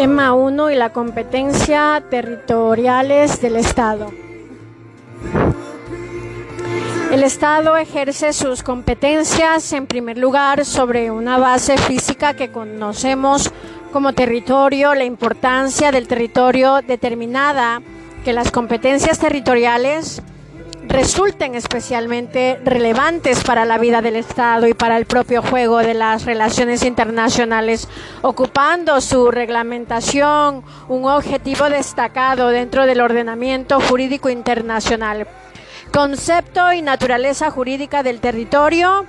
Tema 1 y la competencia territoriales del Estado. El Estado ejerce sus competencias en primer lugar sobre una base física que conocemos como territorio, la importancia del territorio determinada que las competencias territoriales resulten especialmente relevantes para la vida del Estado y para el propio juego de las relaciones internacionales, ocupando su reglamentación un objetivo destacado dentro del ordenamiento jurídico internacional. Concepto y naturaleza jurídica del territorio.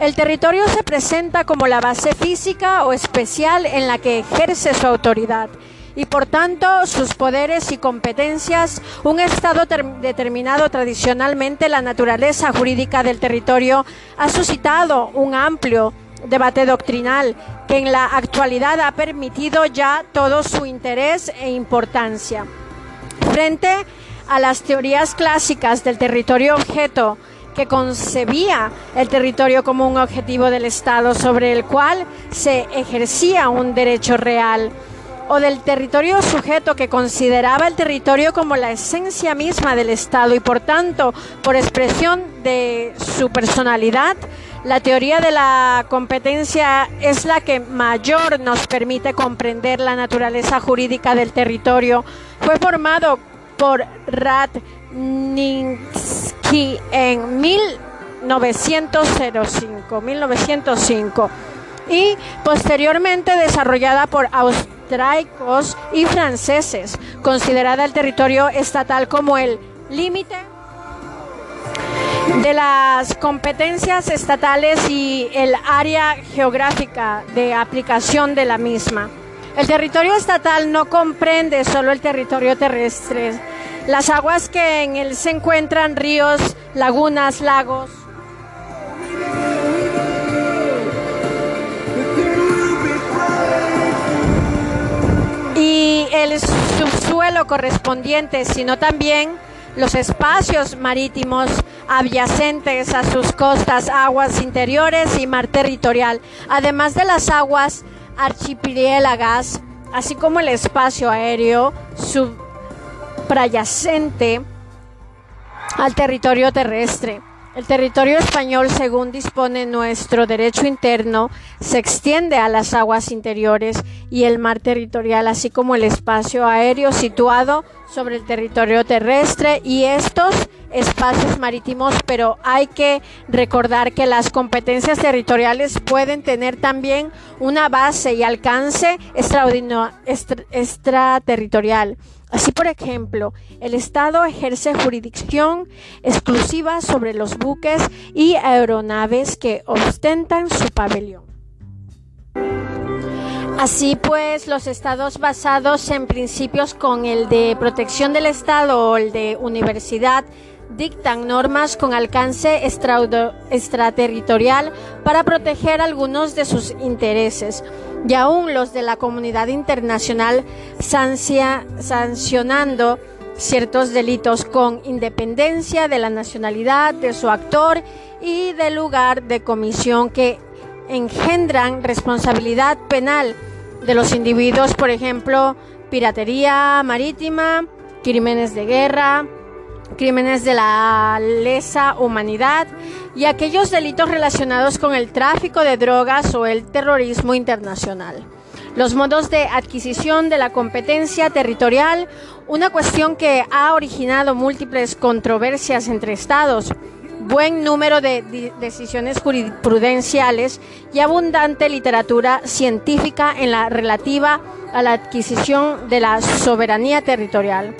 El territorio se presenta como la base física o especial en la que ejerce su autoridad y por tanto sus poderes y competencias, un Estado determinado tradicionalmente la naturaleza jurídica del territorio ha suscitado un amplio debate doctrinal que en la actualidad ha permitido ya todo su interés e importancia. Frente a las teorías clásicas del territorio objeto, que concebía el territorio como un objetivo del Estado sobre el cual se ejercía un derecho real o del territorio sujeto que consideraba el territorio como la esencia misma del Estado y por tanto, por expresión de su personalidad, la teoría de la competencia es la que mayor nos permite comprender la naturaleza jurídica del territorio. Fue formado por Radninsky en 1905, 1905 y posteriormente desarrollada por austriacos y franceses, considerada el territorio estatal como el límite de las competencias estatales y el área geográfica de aplicación de la misma. El territorio estatal no comprende solo el territorio terrestre, las aguas que en él se encuentran, ríos, lagunas, lagos, y el subsuelo correspondiente, sino también los espacios marítimos adyacentes a sus costas, aguas interiores y mar territorial, además de las aguas archipiélagas, así como el espacio aéreo suprayacente al territorio terrestre. El territorio español, según dispone nuestro derecho interno, se extiende a las aguas interiores y el mar territorial, así como el espacio aéreo situado sobre el territorio terrestre y estos espacios marítimos, pero hay que recordar que las competencias territoriales pueden tener también una base y alcance extraterritorial. Así, por ejemplo, el Estado ejerce jurisdicción exclusiva sobre los buques y aeronaves que ostentan su pabellón. Así pues, los estados basados en principios con el de protección del Estado o el de universidad dictan normas con alcance extraterritorial para proteger algunos de sus intereses. Y aún los de la comunidad internacional sancionando ciertos delitos con independencia de la nacionalidad de su actor y del lugar de comisión que engendran responsabilidad penal de los individuos, por ejemplo, piratería marítima, crímenes de guerra, crímenes de la lesa humanidad y aquellos delitos relacionados con el tráfico de drogas o el terrorismo internacional. Los modos de adquisición de la competencia territorial, una cuestión que ha originado múltiples controversias entre estados, buen número de decisiones jurisprudenciales y abundante literatura científica en la relativa a la adquisición de la soberanía territorial.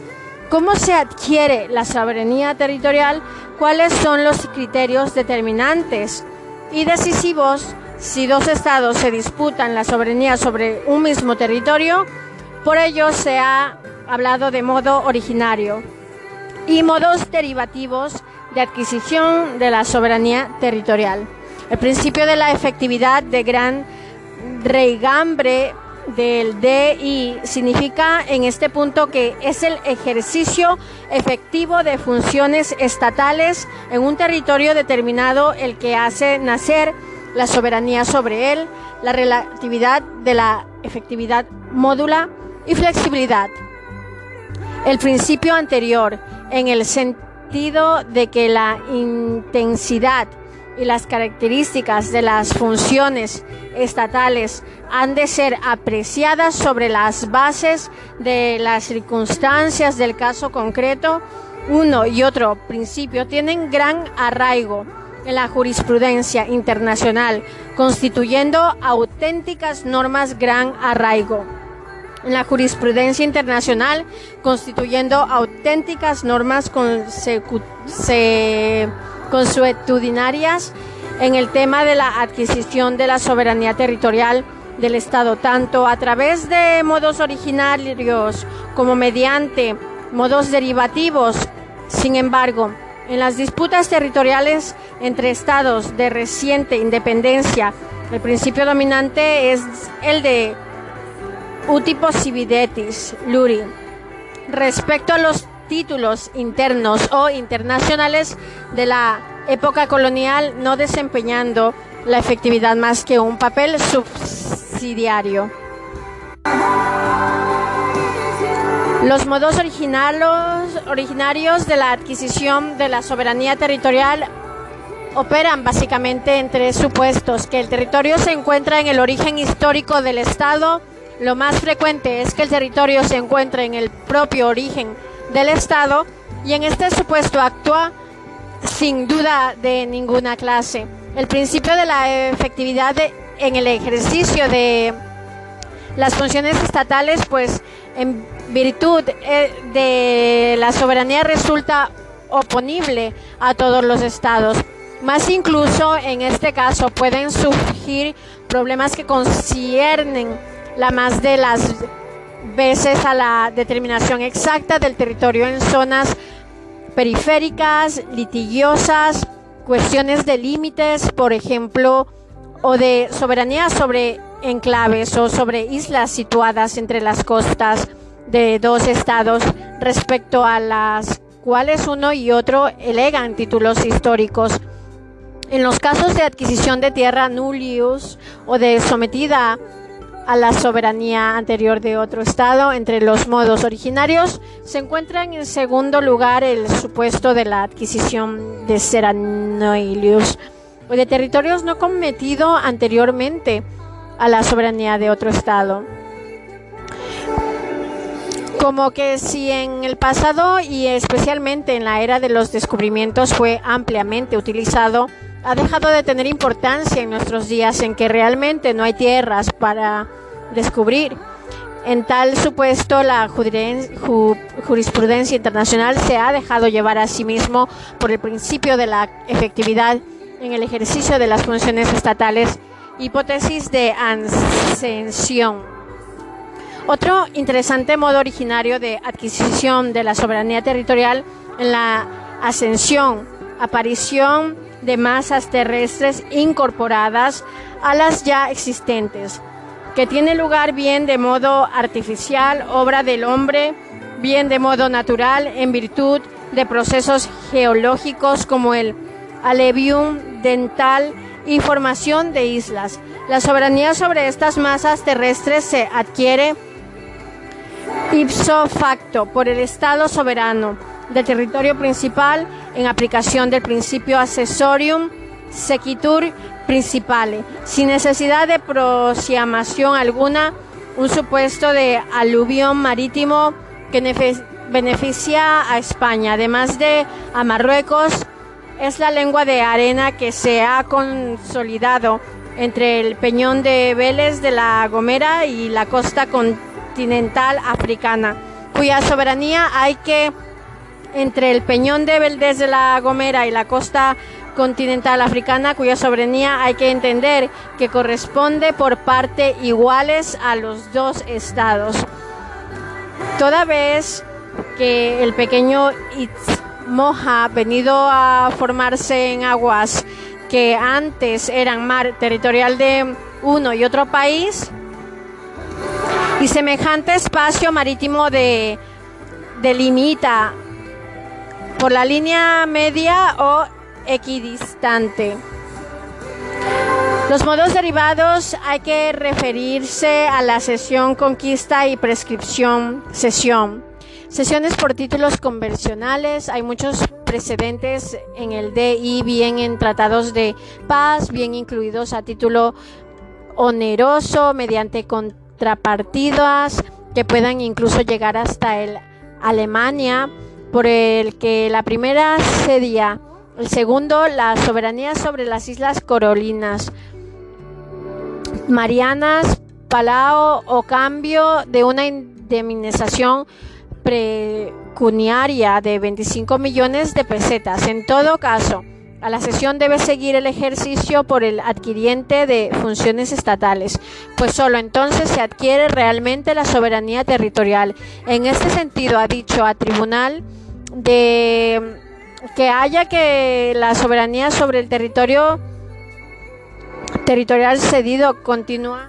¿Cómo se adquiere la soberanía territorial? ¿Cuáles son los criterios determinantes y decisivos si dos estados se disputan la soberanía sobre un mismo territorio? Por ello se ha hablado de modo originario y modos derivativos de adquisición de la soberanía territorial. El principio de la efectividad de gran reigambre del DI significa en este punto que es el ejercicio efectivo de funciones estatales en un territorio determinado el que hace nacer la soberanía sobre él, la relatividad de la efectividad módula y flexibilidad. El principio anterior, en el sentido de que la intensidad y las características de las funciones estatales han de ser apreciadas sobre las bases de las circunstancias del caso concreto, uno y otro principio tienen gran arraigo en la jurisprudencia internacional, constituyendo auténticas normas gran arraigo. En la jurisprudencia internacional, constituyendo auténticas normas consuetudinarias en el tema de la adquisición de la soberanía territorial del Estado, tanto a través de modos originarios como mediante modos derivativos. Sin embargo, en las disputas territoriales entre estados de reciente independencia, el principio dominante es el de uti possidetis luri. Respecto a los títulos internos o internacionales de la época colonial, no desempeñando la efectividad más que un papel subsidiario. Los modos originarios de la adquisición de la soberanía territorial operan básicamente en tres supuestos, que el territorio se encuentra en el origen histórico del Estado, lo más frecuente es que el territorio se encuentre en el propio origen del Estado y en este supuesto actúa sin duda de ninguna clase. El principio de la efectividad en el ejercicio de las funciones estatales, pues en virtud eh, de la soberanía resulta oponible a todos los estados. Más incluso en este caso pueden surgir problemas que conciernen la más de las veces a la determinación exacta del territorio en zonas periféricas, litigiosas, cuestiones de límites, por ejemplo, o de soberanía sobre enclaves o sobre islas situadas entre las costas de dos estados respecto a las cuales uno y otro elegan títulos históricos. En los casos de adquisición de tierra nullius o de sometida a la soberanía anterior de otro Estado. Entre los modos originarios se encuentra en segundo lugar el supuesto de la adquisición de seranoilius o de territorios no cometido anteriormente a la soberanía de otro Estado. Como que si en el pasado y especialmente en la era de los descubrimientos fue ampliamente utilizado, ha dejado de tener importancia en nuestros días en que realmente no hay tierras para descubrir. En tal supuesto, la jurisprudencia internacional se ha dejado llevar a sí mismo por el principio de la efectividad en el ejercicio de las funciones estatales, hipótesis de ascensión. Otro interesante modo originario de adquisición de la soberanía territorial en la ascensión, aparición de masas terrestres incorporadas a las ya existentes, que tiene lugar bien de modo artificial, obra del hombre, bien de modo natural, en virtud de procesos geológicos como el alevium dental y formación de islas. La soberanía sobre estas masas terrestres se adquiere ipso facto por el Estado soberano del territorio principal en aplicación del principio accessorium sequitur principale, sin necesidad de proclamación alguna, un supuesto de aluvión marítimo que beneficia a España, además de a Marruecos, es la lengua de arena que se ha consolidado entre el peñón de Vélez de la Gomera y la costa continental africana, cuya soberanía hay que entre el peñón de Vélez de la Gomera y la costa continental africana cuya soberanía hay que entender que corresponde por parte iguales a los dos estados. Toda vez que el pequeño Itzmoja, venido a formarse en aguas que antes eran mar territorial de uno y otro país, y semejante espacio marítimo de delimita por la línea media o equidistante. Los modos derivados hay que referirse a la sesión, conquista y prescripción, sesión. Sesiones por títulos convencionales, hay muchos precedentes en el DI, bien en tratados de paz, bien incluidos a título oneroso, mediante contrapartidas que puedan incluso llegar hasta el Alemania, por el que la primera cedía, el segundo la soberanía sobre las Islas Carolinas, Marianas, Palau o cambio de una indemnización precuniaria de 25 millones de pesetas. En todo caso, a la sesión debe seguir el ejercicio por el adquiriente de funciones estatales, pues solo entonces se adquiere realmente la soberanía territorial. En este sentido, ha dicho a tribunal de que haya que la soberanía sobre el territorio territorial cedido continúa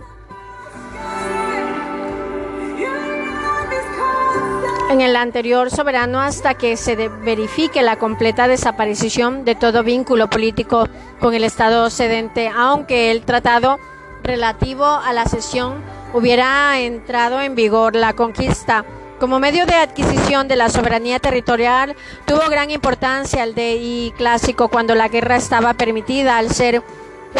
en el anterior soberano hasta que se verifique la completa desaparición de todo vínculo político con el Estado cedente, aunque el tratado relativo a la cesión hubiera entrado en vigor. La conquista como medio de adquisición de la soberanía territorial tuvo gran importancia el DI clásico cuando la guerra estaba permitida al ser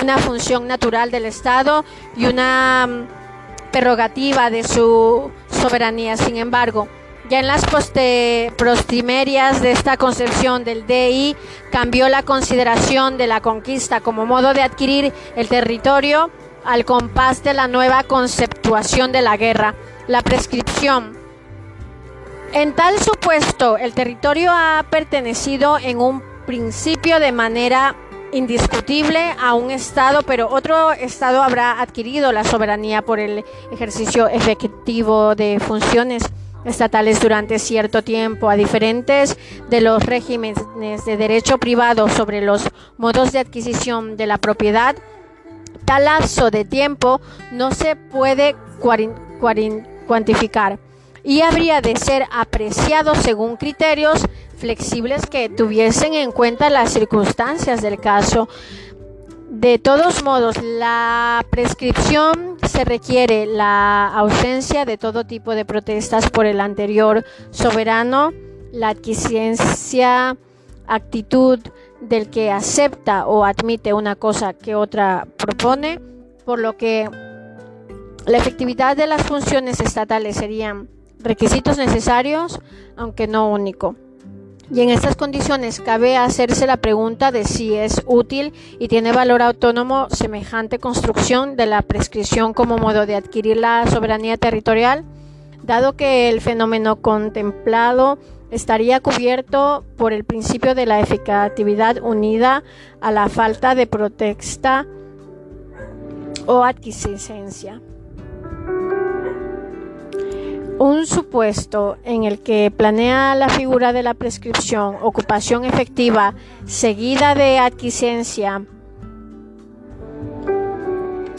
una función natural del Estado y una mm, prerrogativa de su soberanía. Sin embargo, ya en las prostimerias de esta concepción del DI cambió la consideración de la conquista como modo de adquirir el territorio al compás de la nueva conceptuación de la guerra, la prescripción. En tal supuesto, el territorio ha pertenecido en un principio de manera indiscutible a un Estado, pero otro Estado habrá adquirido la soberanía por el ejercicio efectivo de funciones estatales durante cierto tiempo, a diferentes de los regímenes de derecho privado sobre los modos de adquisición de la propiedad, tal lapso de tiempo no se puede cuantificar y habría de ser apreciado según criterios flexibles que tuviesen en cuenta las circunstancias del caso. De todos modos, la prescripción se requiere la ausencia de todo tipo de protestas por el anterior soberano, la adquisiencia, actitud del que acepta o admite una cosa que otra propone, por lo que la efectividad de las funciones estatales serían requisitos necesarios, aunque no único. Y en estas condiciones cabe hacerse la pregunta de si es útil y tiene valor autónomo semejante construcción de la prescripción como modo de adquirir la soberanía territorial, dado que el fenómeno contemplado estaría cubierto por el principio de la eficatividad unida a la falta de protesta o adquisicencia. Un supuesto en el que planea la figura de la prescripción, ocupación efectiva, seguida de adquisencia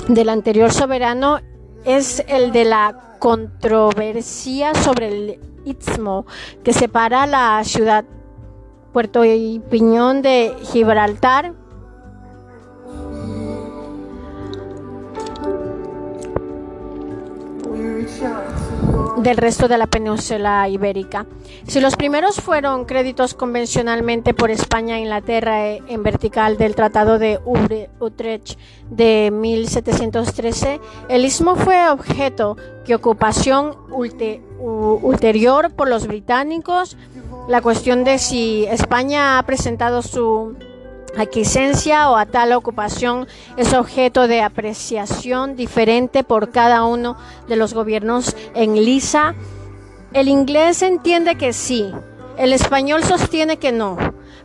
del anterior soberano, es el de la controversia sobre el istmo que separa la ciudad Puerto y Piñón de Gibraltar del resto de la península ibérica. Si los primeros fueron créditos convencionalmente por España e Inglaterra eh, en vertical del Tratado de Utrecht de 1713, el istmo fue objeto de ocupación ulterior por los británicos. La cuestión de si España ha presentado su Aquiescencia o a tal ocupación es objeto de apreciación diferente por cada uno de los gobiernos en Lisa. El inglés entiende que sí, el español sostiene que no.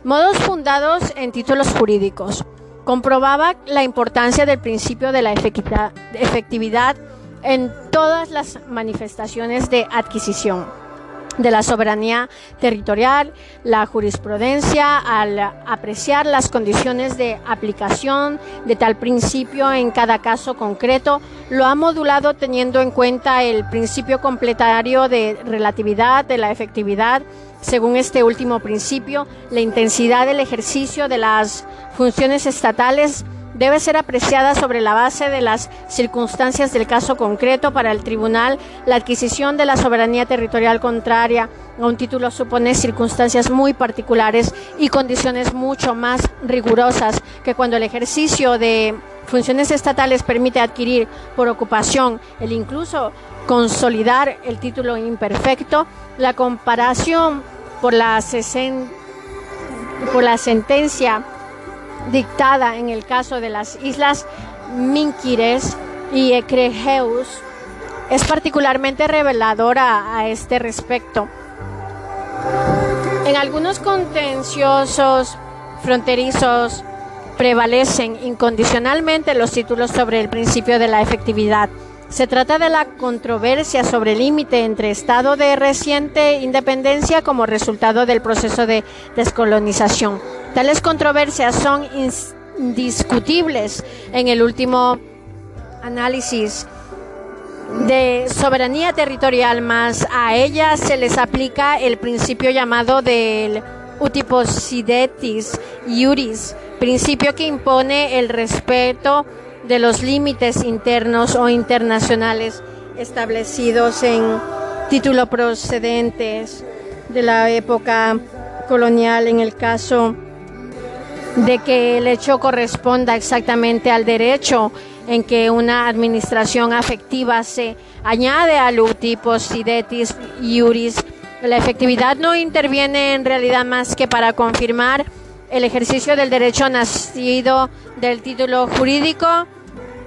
Modos fundados en títulos jurídicos. Comprobaba la importancia del principio de la efectividad en todas las manifestaciones de adquisición de la soberanía territorial, la jurisprudencia al apreciar las condiciones de aplicación de tal principio en cada caso concreto, lo ha modulado teniendo en cuenta el principio completario de relatividad de la efectividad. Según este último principio, la intensidad del ejercicio de las funciones estatales debe ser apreciada sobre la base de las circunstancias del caso concreto. Para el tribunal, la adquisición de la soberanía territorial contraria a un título supone circunstancias muy particulares y condiciones mucho más rigurosas que cuando el ejercicio de funciones estatales permite adquirir por ocupación el incluso consolidar el título imperfecto. La comparación por la, por la sentencia dictada en el caso de las islas Minquires y Ecregeus es particularmente reveladora a este respecto. En algunos contenciosos fronterizos prevalecen incondicionalmente los títulos sobre el principio de la efectividad. Se trata de la controversia sobre el límite entre estado de reciente independencia como resultado del proceso de descolonización. Tales controversias son indiscutibles en el último análisis de soberanía territorial, más a ellas se les aplica el principio llamado del utiposidetis iuris, principio que impone el respeto de los límites internos o internacionales establecidos en título procedentes de la época colonial en el caso de que el hecho corresponda exactamente al derecho en que una administración afectiva se añade al utiposidetis iuris. La efectividad no interviene en realidad más que para confirmar el ejercicio del derecho nacido del título jurídico.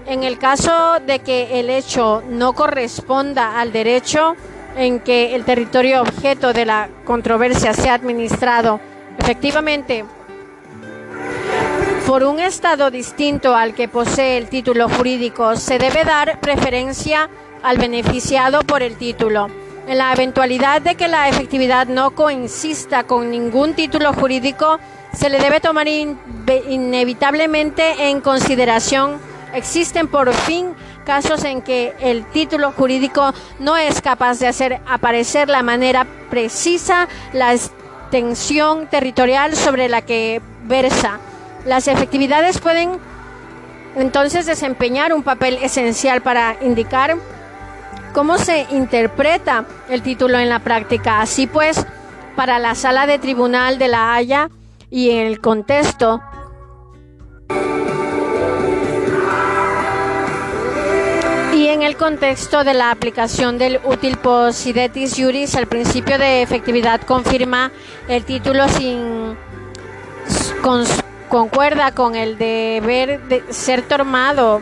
En el caso de que el hecho no corresponda al derecho en que el territorio objeto de la controversia sea administrado efectivamente por un Estado distinto al que posee el título jurídico, se debe dar preferencia al beneficiado por el título. En la eventualidad de que la efectividad no coincida con ningún título jurídico, se le debe tomar inevitablemente en consideración. Existen por fin casos en que el título jurídico no es capaz de hacer aparecer la manera precisa la extensión territorial sobre la que versa. Las efectividades pueden entonces desempeñar un papel esencial para indicar cómo se interpreta el título en la práctica. Así pues, para la sala de tribunal de la Haya, y en el contexto en el contexto de la aplicación del útil possidetis juris, el principio de efectividad confirma el título sin concuerda con el deber de ser tomado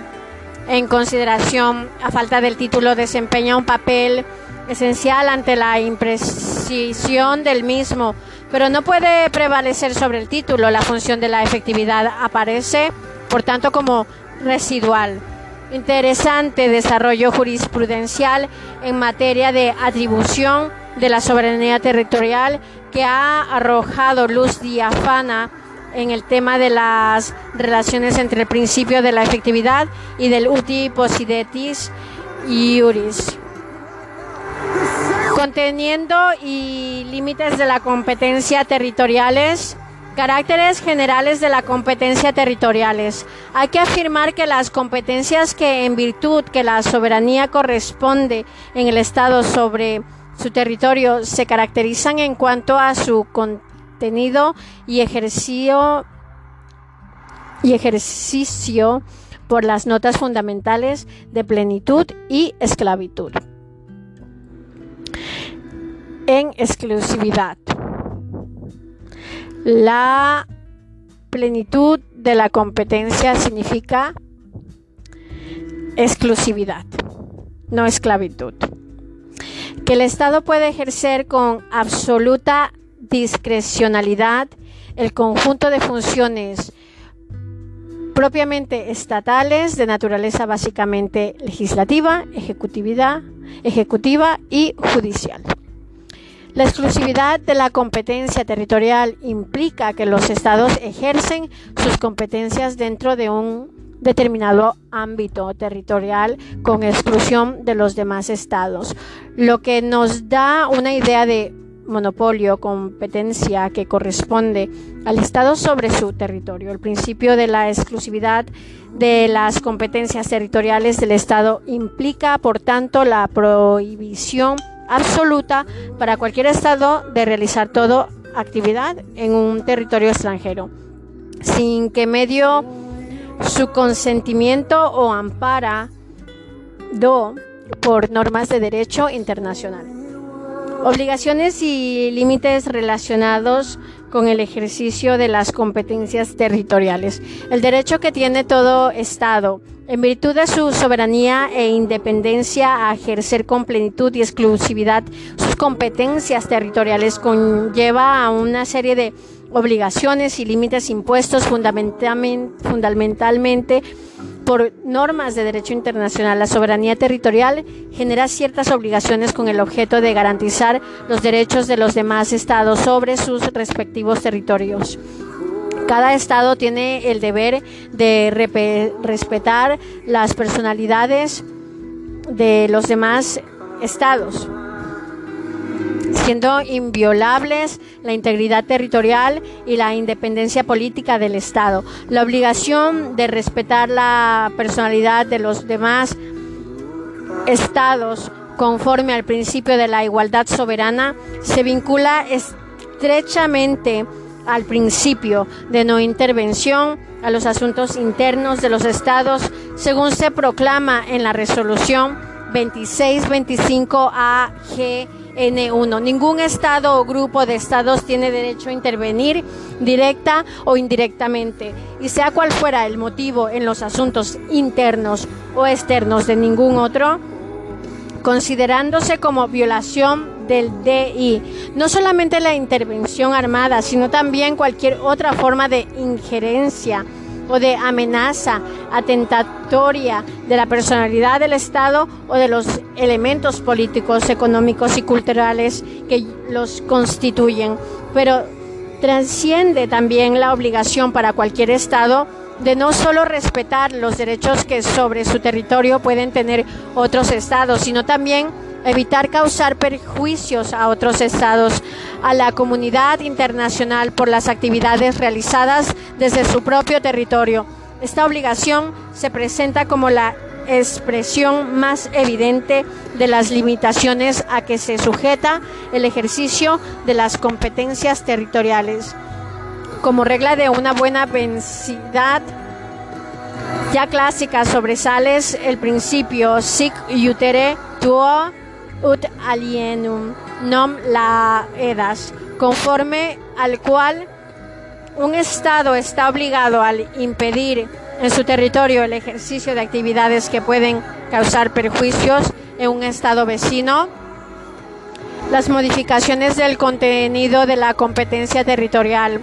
en consideración a falta del título desempeña un papel esencial ante la imprecisión del mismo pero no puede prevalecer sobre el título. La función de la efectividad aparece, por tanto, como residual. Interesante desarrollo jurisprudencial en materia de atribución de la soberanía territorial que ha arrojado luz diafana en el tema de las relaciones entre el principio de la efectividad y del uti possidetis iuris. Conteniendo y límites de la competencia territoriales, caracteres generales de la competencia territoriales. Hay que afirmar que las competencias que en virtud que la soberanía corresponde en el Estado sobre su territorio se caracterizan en cuanto a su contenido y ejercicio y ejercicio por las notas fundamentales de plenitud y esclavitud en exclusividad. La plenitud de la competencia significa exclusividad, no esclavitud. Que el Estado puede ejercer con absoluta discrecionalidad el conjunto de funciones propiamente estatales de naturaleza básicamente legislativa, ejecutiva y judicial. La exclusividad de la competencia territorial implica que los estados ejercen sus competencias dentro de un determinado ámbito territorial con exclusión de los demás estados, lo que nos da una idea de monopolio, competencia que corresponde al Estado sobre su territorio. El principio de la exclusividad de las competencias territoriales del Estado implica, por tanto, la prohibición absoluta para cualquier Estado de realizar toda actividad en un territorio extranjero, sin que medio su consentimiento o ampara do por normas de derecho internacional. Obligaciones y límites relacionados con el ejercicio de las competencias territoriales. El derecho que tiene todo Estado, en virtud de su soberanía e independencia, a ejercer con plenitud y exclusividad sus competencias territoriales, conlleva a una serie de obligaciones y límites impuestos fundamentalmente por normas de derecho internacional, la soberanía territorial genera ciertas obligaciones con el objeto de garantizar los derechos de los demás estados sobre sus respectivos territorios. Cada estado tiene el deber de respetar las personalidades de los demás estados siendo inviolables la integridad territorial y la independencia política del Estado. La obligación de respetar la personalidad de los demás estados conforme al principio de la igualdad soberana se vincula estrechamente al principio de no intervención a los asuntos internos de los estados, según se proclama en la resolución 2625 AG N1. Ningún Estado o grupo de Estados tiene derecho a intervenir directa o indirectamente, y sea cual fuera el motivo en los asuntos internos o externos de ningún otro, considerándose como violación del DI. No solamente la intervención armada, sino también cualquier otra forma de injerencia o de amenaza atentatoria de la personalidad del Estado o de los elementos políticos, económicos y culturales que los constituyen, pero trasciende también la obligación para cualquier Estado de no solo respetar los derechos que sobre su territorio pueden tener otros estados, sino también evitar causar perjuicios a otros estados, a la comunidad internacional por las actividades realizadas desde su propio territorio. Esta obligación se presenta como la expresión más evidente de las limitaciones a que se sujeta el ejercicio de las competencias territoriales. Como regla de una buena densidad ya clásica sobresales el principio sic iutere tuo ut alienum nom la edas, conforme al cual un Estado está obligado al impedir en su territorio el ejercicio de actividades que pueden causar perjuicios en un Estado vecino, las modificaciones del contenido de la competencia territorial.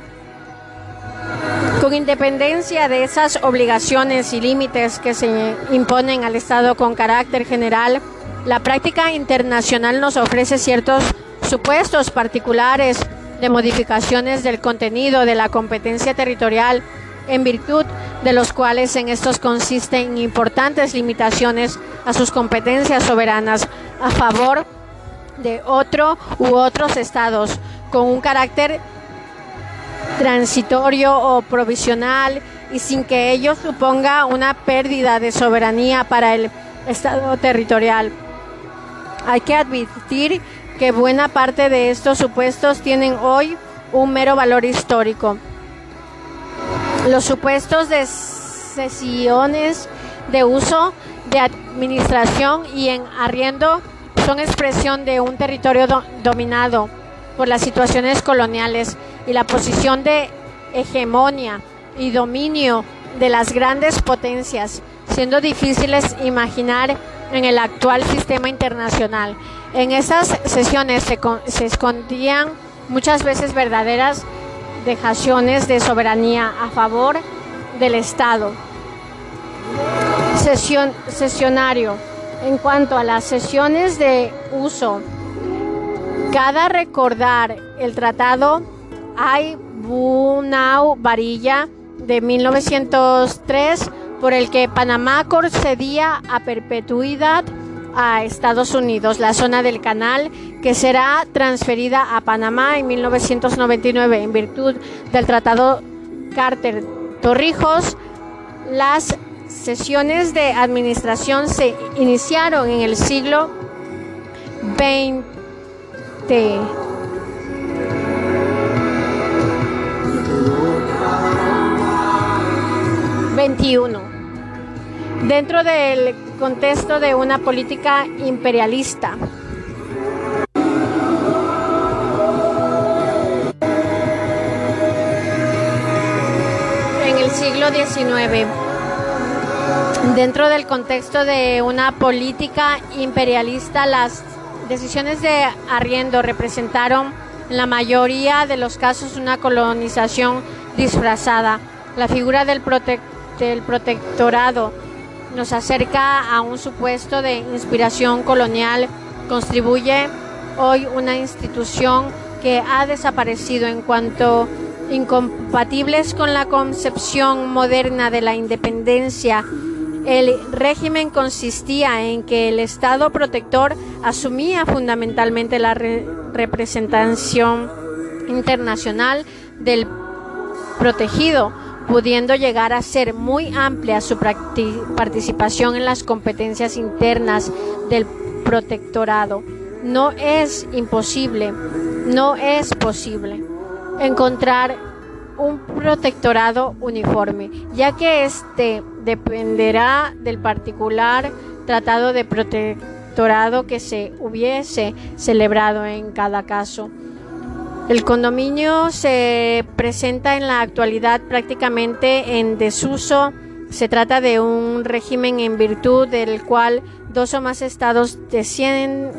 Con independencia de esas obligaciones y límites que se imponen al Estado con carácter general, la práctica internacional nos ofrece ciertos supuestos particulares de modificaciones del contenido de la competencia territorial, en virtud de los cuales en estos consisten importantes limitaciones a sus competencias soberanas a favor de otro u otros estados, con un carácter transitorio o provisional y sin que ello suponga una pérdida de soberanía para el estado territorial. Hay que admitir que buena parte de estos supuestos tienen hoy un mero valor histórico. Los supuestos de sesiones de uso, de administración y en arriendo son expresión de un territorio dominado por las situaciones coloniales y la posición de hegemonía y dominio de las grandes potencias, siendo difíciles imaginar en el actual sistema internacional. En esas sesiones se, se escondían muchas veces verdaderas dejaciones de soberanía a favor del Estado. Sesión, sesionario. En cuanto a las sesiones de uso, cada recordar el tratado hay Bunau Varilla de 1903 por el que Panamá concedía a perpetuidad a Estados Unidos, la zona del canal, que será transferida a Panamá en 1999 en virtud del Tratado Carter-Torrijos. Las sesiones de administración se iniciaron en el siglo XX. 21. Dentro del contexto de una política imperialista. En el siglo XIX. Dentro del contexto de una política imperialista, las decisiones de arriendo representaron en la mayoría de los casos una colonización disfrazada. La figura del protector del protectorado nos acerca a un supuesto de inspiración colonial, contribuye hoy una institución que ha desaparecido en cuanto incompatibles con la concepción moderna de la independencia. El régimen consistía en que el Estado protector asumía fundamentalmente la representación internacional del protegido pudiendo llegar a ser muy amplia su participación en las competencias internas del protectorado. No es imposible, no es posible encontrar un protectorado uniforme, ya que este dependerá del particular tratado de protectorado que se hubiese celebrado en cada caso. El condominio se presenta en la actualidad prácticamente en desuso. Se trata de un régimen en virtud del cual dos o más estados deciden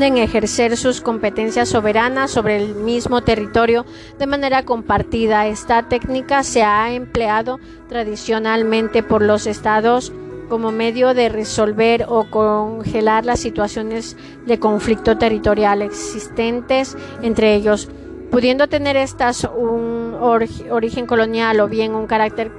ejercer sus competencias soberanas sobre el mismo territorio de manera compartida. Esta técnica se ha empleado tradicionalmente por los estados como medio de resolver o congelar las situaciones de conflicto territorial existentes entre ellos, pudiendo tener estas un origen colonial o bien un carácter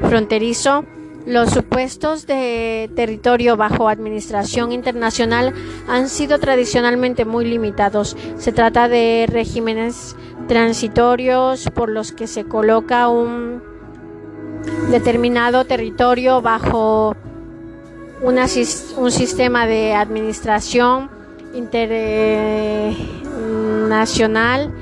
fronterizo. Los supuestos de territorio bajo administración internacional han sido tradicionalmente muy limitados. Se trata de regímenes transitorios por los que se coloca un determinado territorio bajo un sistema de administración internacional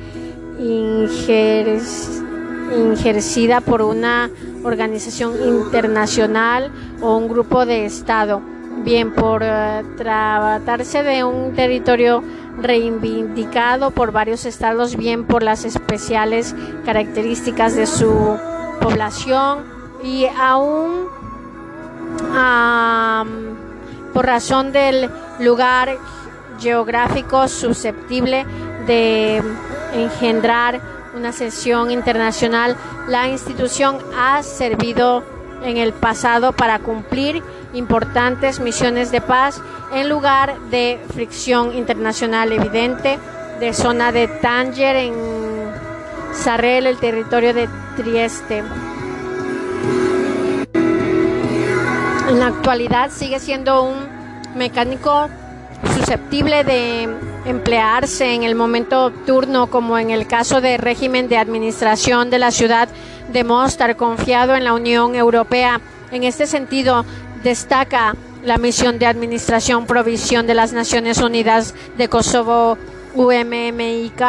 injercida por una organización internacional o un grupo de Estado, bien por eh, tratarse de un territorio reivindicado por varios estados, bien por las especiales características de su población y aún por razón del lugar geográfico susceptible de engendrar una sesión internacional, la institución ha servido en el pasado para cumplir importantes misiones de paz en lugar de fricción internacional evidente de zona de Tánger en Sarrel, el territorio de Trieste. En la actualidad sigue siendo un mecánico susceptible de emplearse en el momento turno, como en el caso del régimen de administración de la ciudad de Mostar, confiado en la Unión Europea. En este sentido, destaca la misión de administración provisión de las Naciones Unidas de Kosovo, UMMIK,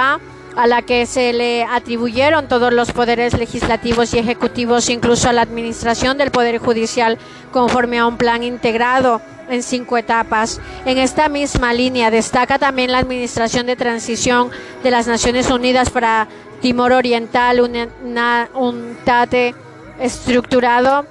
a la que se le atribuyeron todos los poderes legislativos y ejecutivos, incluso a la administración del Poder Judicial, conforme a un plan integrado en cinco etapas. En esta misma línea destaca también la administración de transición de las Naciones Unidas para Timor Oriental, un TATE estructurado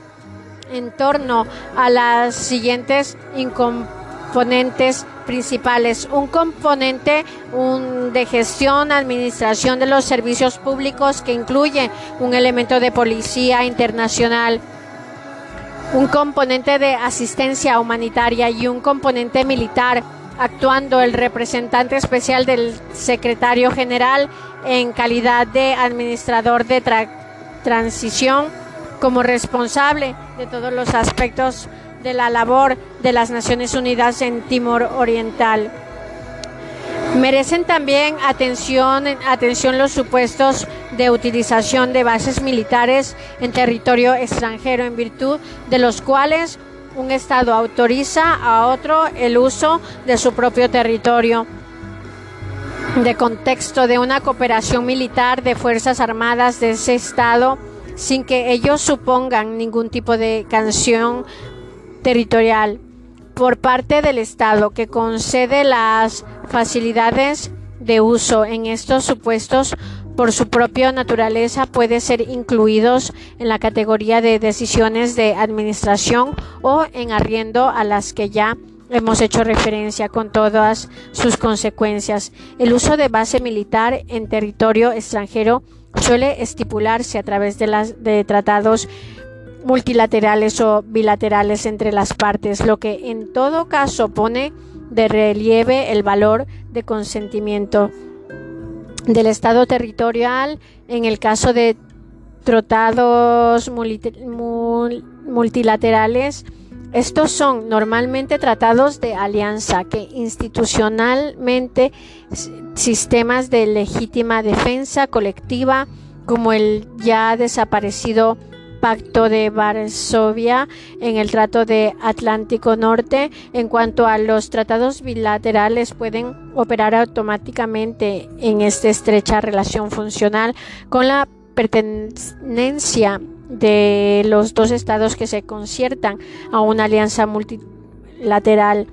en torno a las siguientes componentes principales. Un componente un, de gestión, administración de los servicios públicos que incluye un elemento de policía internacional, un componente de asistencia humanitaria y un componente militar, actuando el representante especial del secretario general en calidad de administrador de transición como responsable de todos los aspectos de la labor de las Naciones Unidas en Timor Oriental. Merecen también atención, atención los supuestos de utilización de bases militares en territorio extranjero en virtud de los cuales un Estado autoriza a otro el uso de su propio territorio de contexto de una cooperación militar de Fuerzas Armadas de ese Estado sin que ellos supongan ningún tipo de canción territorial por parte del Estado que concede las facilidades de uso en estos supuestos por su propia naturaleza puede ser incluidos en la categoría de decisiones de administración o en arriendo a las que ya hemos hecho referencia con todas sus consecuencias. El uso de base militar en territorio extranjero suele estipularse a través de, las, de tratados multilaterales o bilaterales entre las partes, lo que en todo caso pone de relieve el valor de consentimiento del Estado territorial en el caso de tratados multilaterales. Estos son normalmente tratados de alianza que institucionalmente sistemas de legítima defensa colectiva como el ya desaparecido Pacto de Varsovia en el Trato de Atlántico Norte. En cuanto a los tratados bilaterales, pueden operar automáticamente en esta estrecha relación funcional con la pertenencia de los dos estados que se conciertan a una alianza multilateral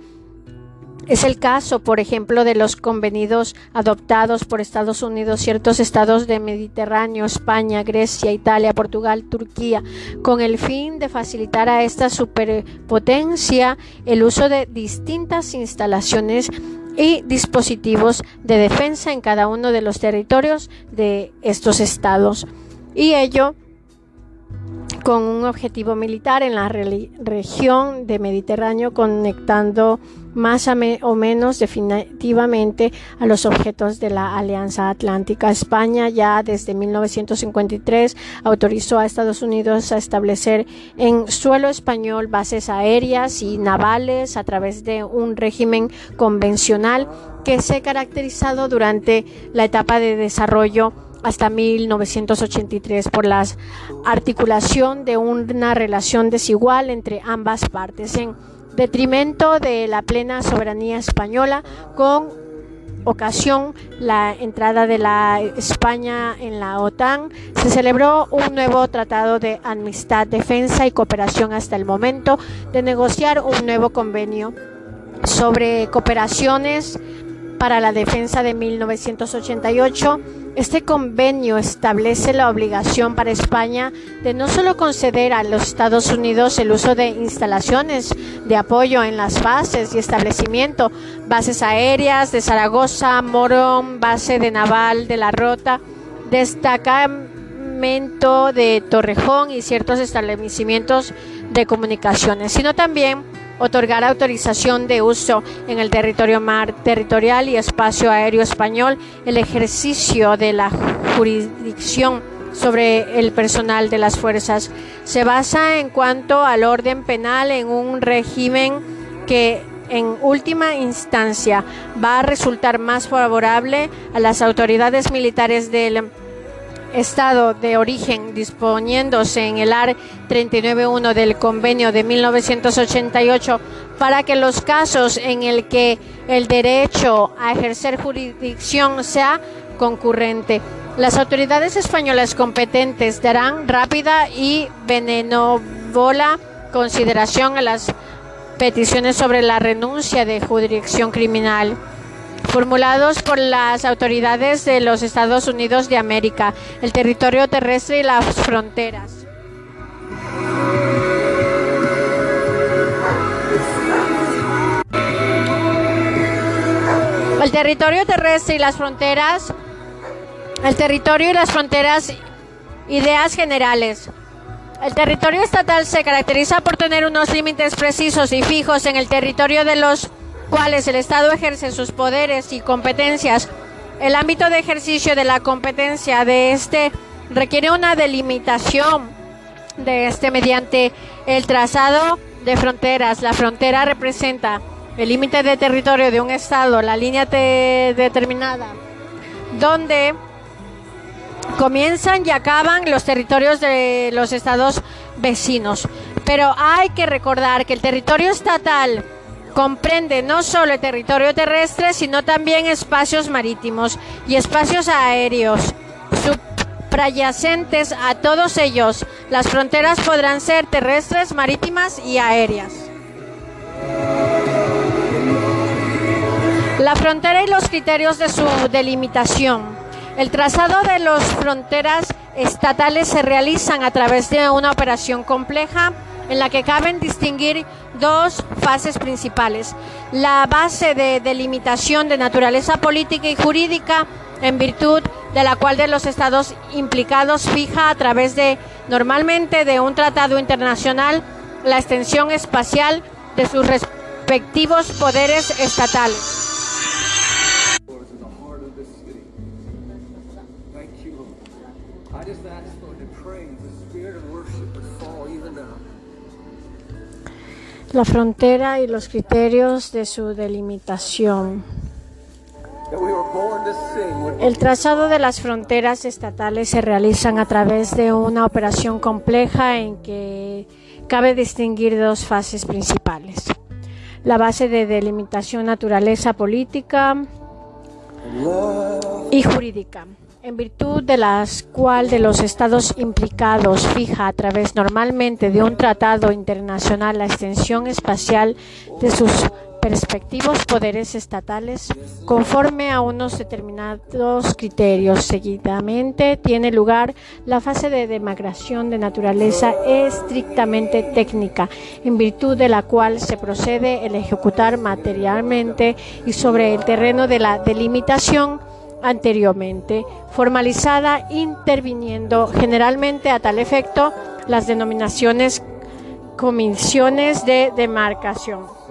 es el caso, por ejemplo, de los convenidos adoptados por Estados Unidos, ciertos estados de Mediterráneo, España, Grecia, Italia, Portugal, Turquía, con el fin de facilitar a esta superpotencia el uso de distintas instalaciones y dispositivos de defensa en cada uno de los territorios de estos estados. Y ello con un objetivo militar en la región de Mediterráneo, conectando más o menos definitivamente a los objetos de la Alianza Atlántica. España ya desde 1953 autorizó a Estados Unidos a establecer en suelo español bases aéreas y navales a través de un régimen convencional que se ha caracterizado durante la etapa de desarrollo hasta 1983 por la articulación de una relación desigual entre ambas partes en detrimento de la plena soberanía española con ocasión la entrada de la España en la OTAN, se celebró un nuevo tratado de amistad, defensa y cooperación hasta el momento de negociar un nuevo convenio sobre cooperaciones para la defensa de 1988 este convenio establece la obligación para España de no solo conceder a los Estados Unidos el uso de instalaciones de apoyo en las bases y establecimiento, bases aéreas de Zaragoza, Morón, base de naval de la Rota, destacamento de Torrejón y ciertos establecimientos de comunicaciones, sino también otorgar autorización de uso en el territorio mar territorial y espacio aéreo español, el ejercicio de la jurisdicción sobre el personal de las fuerzas. Se basa en cuanto al orden penal en un régimen que en última instancia va a resultar más favorable a las autoridades militares del Estado de origen disponiéndose en el AR 39.1 del convenio de 1988 para que los casos en el que el derecho a ejercer jurisdicción sea concurrente. Las autoridades españolas competentes darán rápida y benévola consideración a las peticiones sobre la renuncia de jurisdicción criminal formulados por las autoridades de los Estados Unidos de América, el territorio terrestre y las fronteras. El territorio terrestre y las fronteras, el territorio y las fronteras, ideas generales. El territorio estatal se caracteriza por tener unos límites precisos y fijos en el territorio de los cuales el Estado ejerce sus poderes y competencias. El ámbito de ejercicio de la competencia de este requiere una delimitación de este mediante el trazado de fronteras. La frontera representa el límite de territorio de un estado, la línea determinada, donde comienzan y acaban los territorios de los estados vecinos. Pero hay que recordar que el territorio estatal comprende no solo el territorio terrestre, sino también espacios marítimos y espacios aéreos suprayacentes a todos ellos. Las fronteras podrán ser terrestres, marítimas y aéreas. La frontera y los criterios de su delimitación. El trazado de las fronteras estatales se realizan a través de una operación compleja en la que caben distinguir dos fases principales. La base de delimitación de naturaleza política y jurídica, en virtud de la cual de los estados implicados fija a través de, normalmente, de un tratado internacional, la extensión espacial de sus respectivos poderes estatales. La frontera y los criterios de su delimitación. El trazado de las fronteras estatales se realizan a través de una operación compleja en que cabe distinguir dos fases principales. La base de delimitación naturaleza política y jurídica en virtud de las cual de los estados implicados fija a través normalmente de un tratado internacional la extensión espacial de sus respectivos poderes estatales conforme a unos determinados criterios. Seguidamente tiene lugar la fase de demarcación de naturaleza estrictamente técnica, en virtud de la cual se procede el ejecutar materialmente y sobre el terreno de la delimitación anteriormente formalizada, interviniendo generalmente a tal efecto las denominaciones comisiones de demarcación.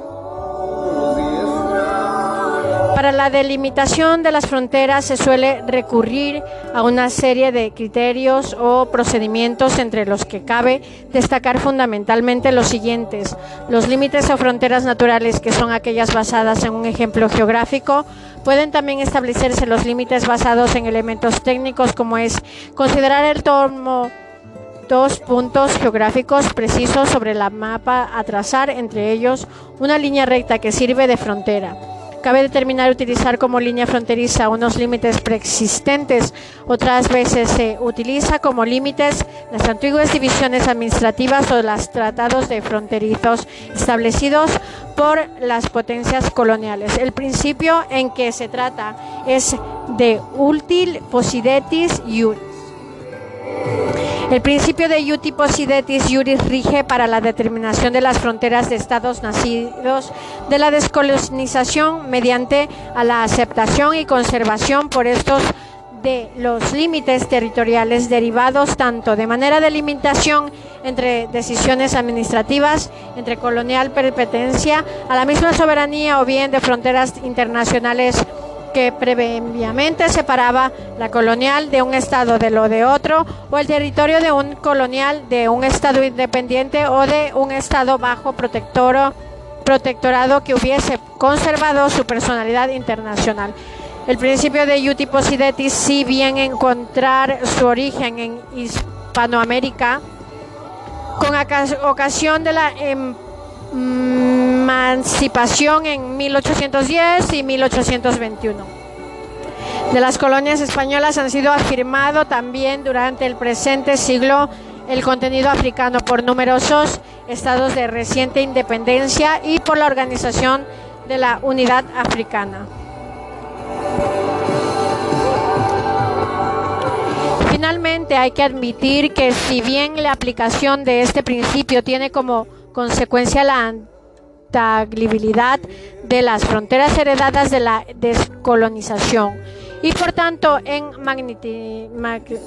Para la delimitación de las fronteras se suele recurrir a una serie de criterios o procedimientos entre los que cabe destacar fundamentalmente los siguientes. Los límites o fronteras naturales, que son aquellas basadas en un ejemplo geográfico, pueden también establecerse los límites basados en elementos técnicos como es considerar el tomo dos puntos geográficos precisos sobre la mapa a trazar, entre ellos una línea recta que sirve de frontera. Cabe determinar utilizar como línea fronteriza unos límites preexistentes. Otras veces se utiliza como límites las antiguas divisiones administrativas o los tratados de fronterizos establecidos por las potencias coloniales. El principio en que se trata es de ultil possidetis iuris. El principio de iuti possidetis iuris rige para la determinación de las fronteras de estados nacidos de la descolonización mediante a la aceptación y conservación por estos de los límites territoriales derivados tanto de manera de limitación entre decisiones administrativas, entre colonial perpetencia, a la misma soberanía o bien de fronteras internacionales que previamente separaba la colonial de un estado de lo de otro o el territorio de un colonial de un estado independiente o de un estado bajo protectorado que hubiese conservado su personalidad internacional. El principio de Iuti Possidetis, si bien encontrar su origen en Hispanoamérica, con ocasión de la em- emancipación en 1810 y 1821. De las colonias españolas han sido afirmado también durante el presente siglo el contenido africano por numerosos estados de reciente independencia y por la Organización de la Unidad Africana. Finalmente, hay que admitir que si bien la aplicación de este principio tiene como consecuencia la de las fronteras heredadas de la descolonización y por tanto en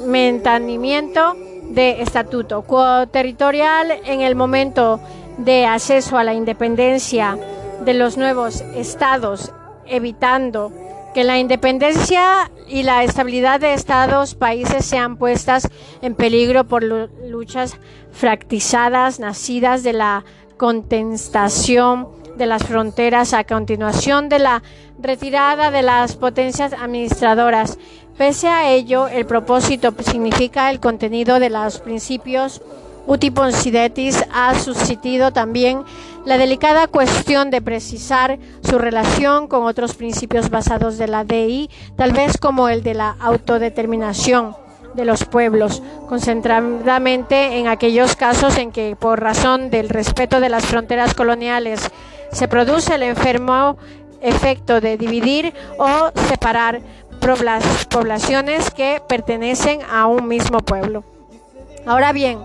mantenimiento de estatuto territorial en el momento de acceso a la independencia de los nuevos estados, evitando que la independencia y la estabilidad de estados, países sean puestas en peligro por luchas fractizadas nacidas de la contestación de las fronteras a continuación de la retirada de las potencias administradoras. Pese a ello, el propósito significa el contenido de los principios Utiponsidetis ha suscitado también la delicada cuestión de precisar su relación con otros principios basados de la DI, tal vez como el de la autodeterminación de los pueblos, concentradamente en aquellos casos en que, por razón del respeto de las fronteras coloniales, se produce el enfermo efecto de dividir o separar poblaciones que pertenecen a un mismo pueblo. Ahora bien,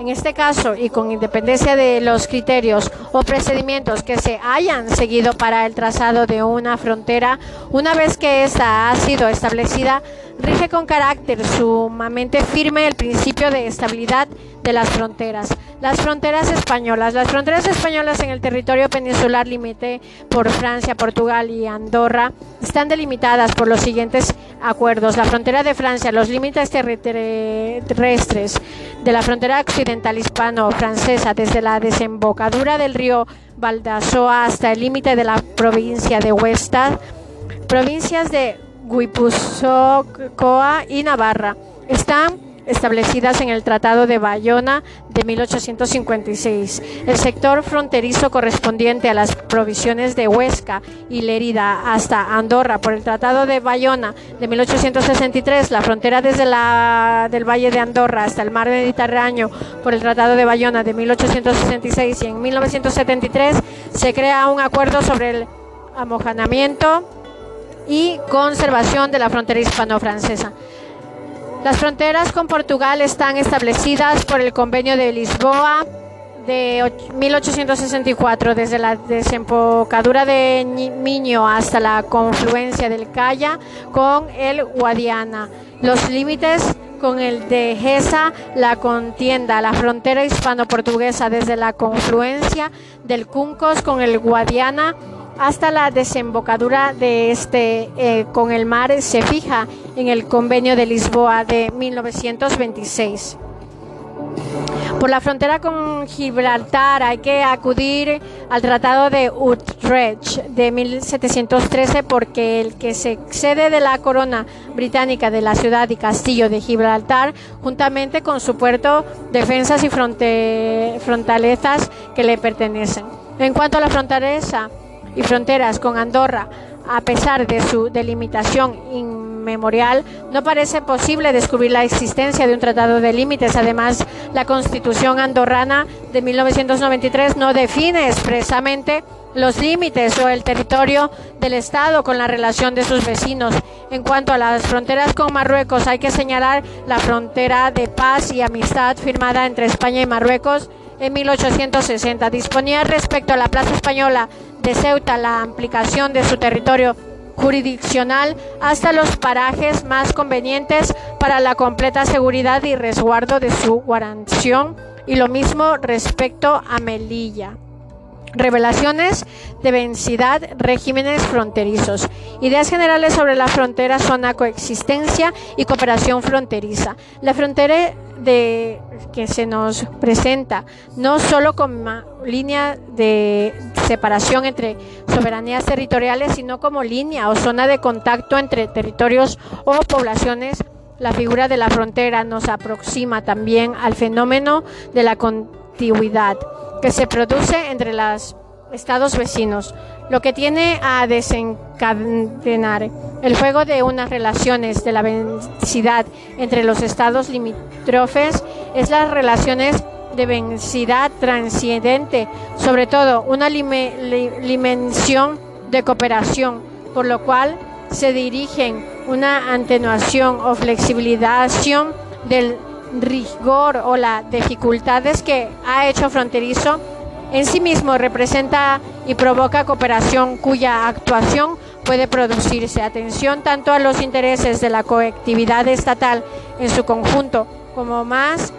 en este caso, y con independencia de los criterios o procedimientos que se hayan seguido para el trazado de una frontera, una vez que ésta ha sido establecida, rige con carácter sumamente firme el principio de estabilidad de las fronteras. Las fronteras españolas. Las fronteras españolas en el territorio peninsular límite por Francia, Portugal y Andorra están delimitadas por los siguientes acuerdos. La frontera de Francia, los límites terrestres de la frontera occidental hispano-francesa desde la desembocadura del río Valdasoa hasta el límite de la provincia de Huesta, provincias de Guipúzcoa y Navarra. Están establecidas en el Tratado de Bayona de 1856. El sector fronterizo correspondiente a las provisiones de Huesca y Lérida hasta Andorra por el Tratado de Bayona de 1863, la frontera desde la del Valle de Andorra hasta el mar Mediterráneo por el Tratado de Bayona de 1866 y en 1973 se crea un acuerdo sobre el amojanamiento y conservación de la frontera hispano-francesa. Las fronteras con Portugal están establecidas por el Convenio de Lisboa de 1864, desde la desembocadura de Miño hasta la confluencia del Calla con el Guadiana. Los límites con el de Gesa, la contienda, la frontera hispano-portuguesa desde la confluencia del Cuncos con el Guadiana hasta la desembocadura de este eh, con el mar se fija en el Convenio de Lisboa de 1926. Por la frontera con Gibraltar hay que acudir al Tratado de Utrecht de 1713 porque el que se excede de la corona británica de la ciudad y castillo de Gibraltar, juntamente con su puerto, defensas y frontalezas que le pertenecen. En cuanto a la fronteriza, y fronteras con Andorra, a pesar de su delimitación inmemorial, no parece posible descubrir la existencia de un tratado de límites. Además, la Constitución andorrana de 1993 no define expresamente los límites o el territorio del Estado con la relación de sus vecinos. En cuanto a las fronteras con Marruecos, hay que señalar la frontera de paz y amistad firmada entre España y Marruecos en 1860. Disponía respecto a la plaza española de Ceuta la ampliación de su territorio jurisdiccional hasta los parajes más convenientes para la completa seguridad y resguardo de su guarnición y lo mismo respecto a Melilla. Revelaciones de densidad, regímenes fronterizos. Ideas generales sobre la frontera, zona, coexistencia y cooperación fronteriza. La frontera que se nos presenta no solo como línea de separación entre soberanías territoriales, sino como línea o zona de contacto entre territorios o poblaciones. La figura de la frontera nos aproxima también al fenómeno de la contigüidad que se produce entre los estados vecinos, lo que tiene a desencadenar el juego de unas relaciones de la densidad entre los estados limítrofes es las relaciones de densidad transcendente, sobre todo una dimensión de cooperación, por lo cual se dirigen una atenuación o flexibilización del rigor o las dificultades que ha hecho fronterizo en sí mismo representa y provoca cooperación cuya actuación puede producirse. Atención tanto a los intereses de la colectividad estatal en su conjunto como más